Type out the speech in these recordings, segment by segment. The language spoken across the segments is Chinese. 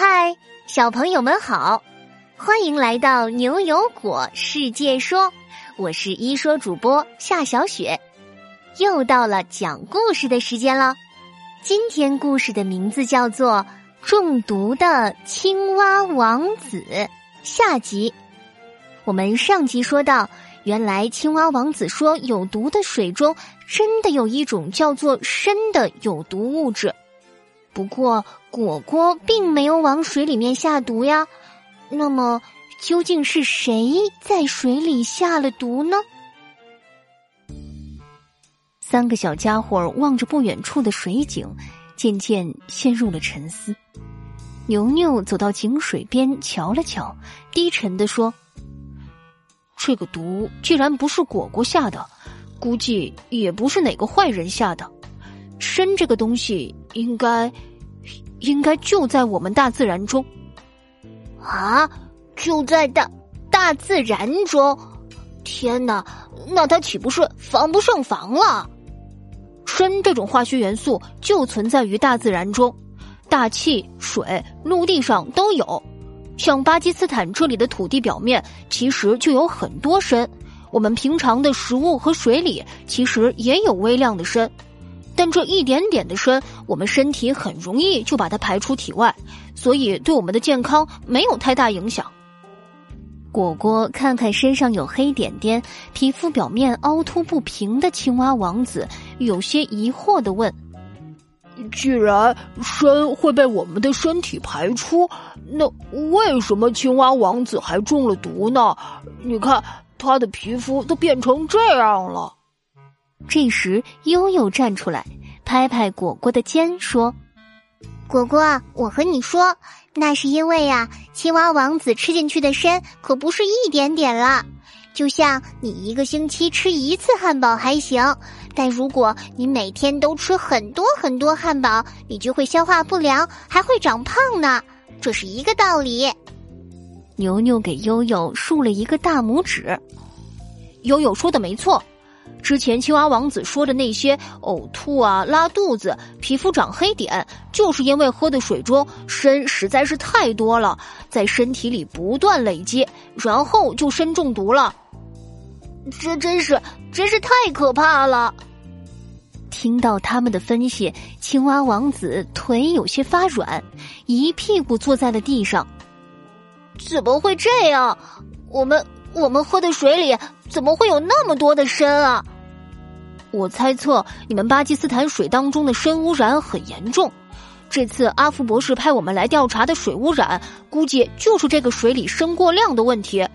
嗨，小朋友们好，欢迎来到牛油果世界说，我是一说主播夏小雪，又到了讲故事的时间了。今天故事的名字叫做《中毒的青蛙王子》下集。我们上集说到，原来青蛙王子说有毒的水中真的有一种叫做砷的有毒物质。不过果果并没有往水里面下毒呀，那么究竟是谁在水里下了毒呢？三个小家伙望着不远处的水井，渐渐陷入了沉思。牛牛走到井水边瞧了瞧，低沉的说：“这个毒既然不是果果下的，估计也不是哪个坏人下的。砷这个东西，应该……”应该就在我们大自然中，啊，就在大大自然中！天哪，那它岂不是防不胜防了？砷这种化学元素就存在于大自然中，大气、水、陆地上都有。像巴基斯坦这里的土地表面，其实就有很多砷。我们平常的食物和水里，其实也有微量的砷。但这一点点的砷，我们身体很容易就把它排出体外，所以对我们的健康没有太大影响。果果看看身上有黑点点、皮肤表面凹凸不平的青蛙王子，有些疑惑的问：“既然砷会被我们的身体排出，那为什么青蛙王子还中了毒呢？你看他的皮肤都变成这样了。”这时，悠悠站出来，拍拍果果的肩，说：“果果，我和你说，那是因为呀，青蛙王子吃进去的砷可不是一点点了。就像你一个星期吃一次汉堡还行，但如果你每天都吃很多很多汉堡，你就会消化不良，还会长胖呢。这是一个道理。”牛牛给悠悠竖了一个大拇指，悠悠说的没错。之前青蛙王子说的那些呕吐啊、拉肚子、皮肤长黑点，就是因为喝的水中砷实在是太多了，在身体里不断累积，然后就砷中毒了。这真是真是太可怕了！听到他们的分析，青蛙王子腿有些发软，一屁股坐在了地上。怎么会这样？我们。我们喝的水里怎么会有那么多的砷啊？我猜测你们巴基斯坦水当中的砷污染很严重。这次阿福博士派我们来调查的水污染，估计就是这个水里砷过量的问题。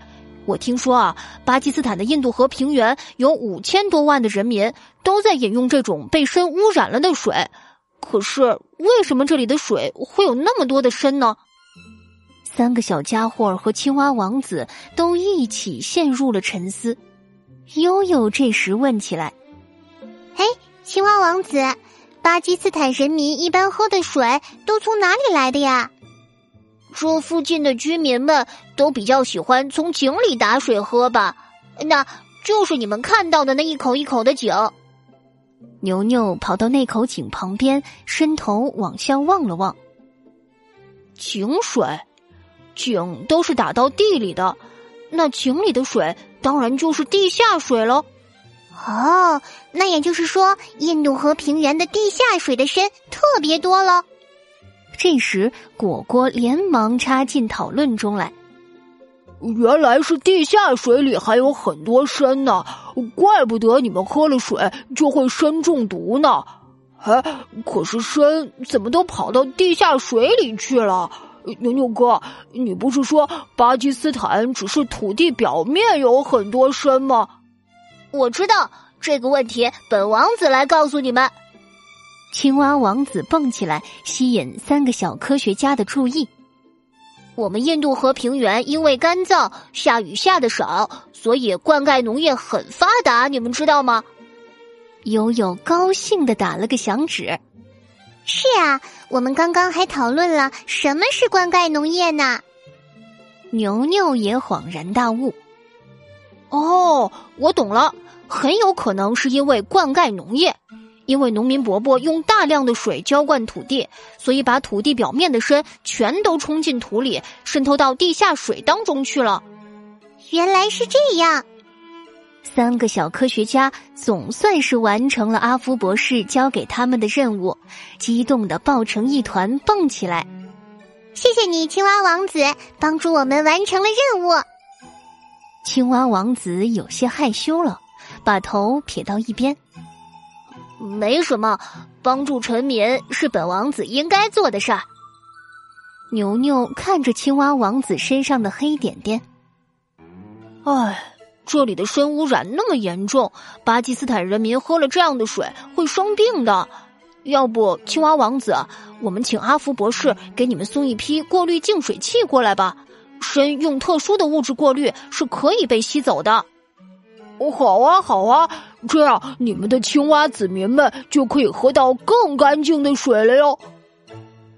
我听说啊，巴基斯坦的印度河平原有五千多万的人民都在饮用这种被砷污染了的水。可是为什么这里的水会有那么多的砷呢？三个小家伙和青蛙王子都一起陷入了沉思。悠悠这时问起来：“嘿，青蛙王子，巴基斯坦人民一般喝的水都从哪里来的呀？”这附近的居民们都比较喜欢从井里打水喝吧？那就是你们看到的那一口一口的井。牛牛跑到那口井旁边，伸头往下望了望，井水。井都是打到地里的，那井里的水当然就是地下水了。哦，那也就是说，印度河平原的地下水的砷特别多了。这时，果果连忙插进讨论中来。原来是地下水里还有很多砷呢，怪不得你们喝了水就会砷中毒呢。哎，可是砷怎么都跑到地下水里去了？牛牛哥，你不是说巴基斯坦只是土地表面有很多深吗？我知道这个问题，本王子来告诉你们。青蛙王子蹦起来，吸引三个小科学家的注意。我们印度河平原因为干燥，下雨下的少，所以灌溉农业很发达，你们知道吗？悠悠高兴的打了个响指。是啊，我们刚刚还讨论了什么是灌溉农业呢。牛牛也恍然大悟。哦，我懂了，很有可能是因为灌溉农业，因为农民伯伯用大量的水浇灌土地，所以把土地表面的砷全都冲进土里，渗透到地下水当中去了。原来是这样。三个小科学家总算是完成了阿夫博士交给他们的任务，激动的抱成一团蹦起来。谢谢你，青蛙王子，帮助我们完成了任务。青蛙王子有些害羞了，把头撇到一边。没什么，帮助臣民是本王子应该做的事儿。牛牛看着青蛙王子身上的黑点点，唉。这里的砷污染那么严重，巴基斯坦人民喝了这样的水会生病的。要不，青蛙王子，我们请阿福博士给你们送一批过滤净水器过来吧。砷用特殊的物质过滤是可以被吸走的。好啊，好啊，这样你们的青蛙子民们就可以喝到更干净的水了哟。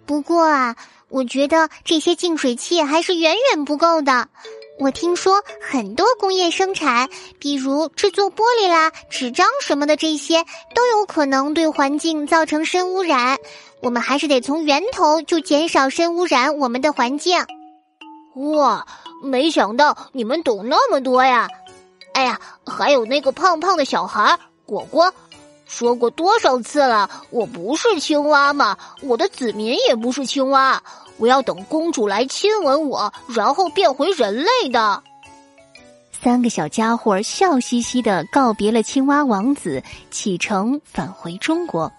不过啊，我觉得这些净水器还是远远不够的。我听说很多工业生产，比如制作玻璃啦、纸张什么的，这些都有可能对环境造成深污染。我们还是得从源头就减少深污染我们的环境。哇，没想到你们懂那么多呀！哎呀，还有那个胖胖的小孩果果，说过多少次了，我不是青蛙嘛，我的子民也不是青蛙。我要等公主来亲吻我，然后变回人类的。三个小家伙笑嘻嘻的告别了青蛙王子，启程返回中国。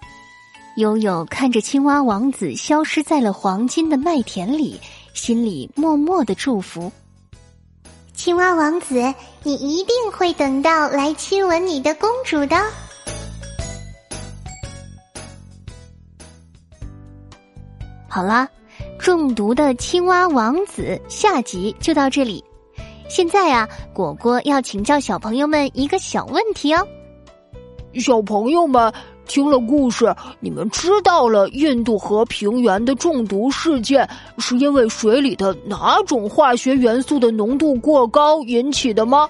悠悠看着青蛙王子消失在了黄金的麦田里，心里默默的祝福：青蛙王子，你一定会等到来亲吻你的公主的。好啦。中毒的青蛙王子下集就到这里。现在啊，果果要请教小朋友们一个小问题哦。小朋友们听了故事，你们知道了印度河平原的中毒事件是因为水里的哪种化学元素的浓度过高引起的吗？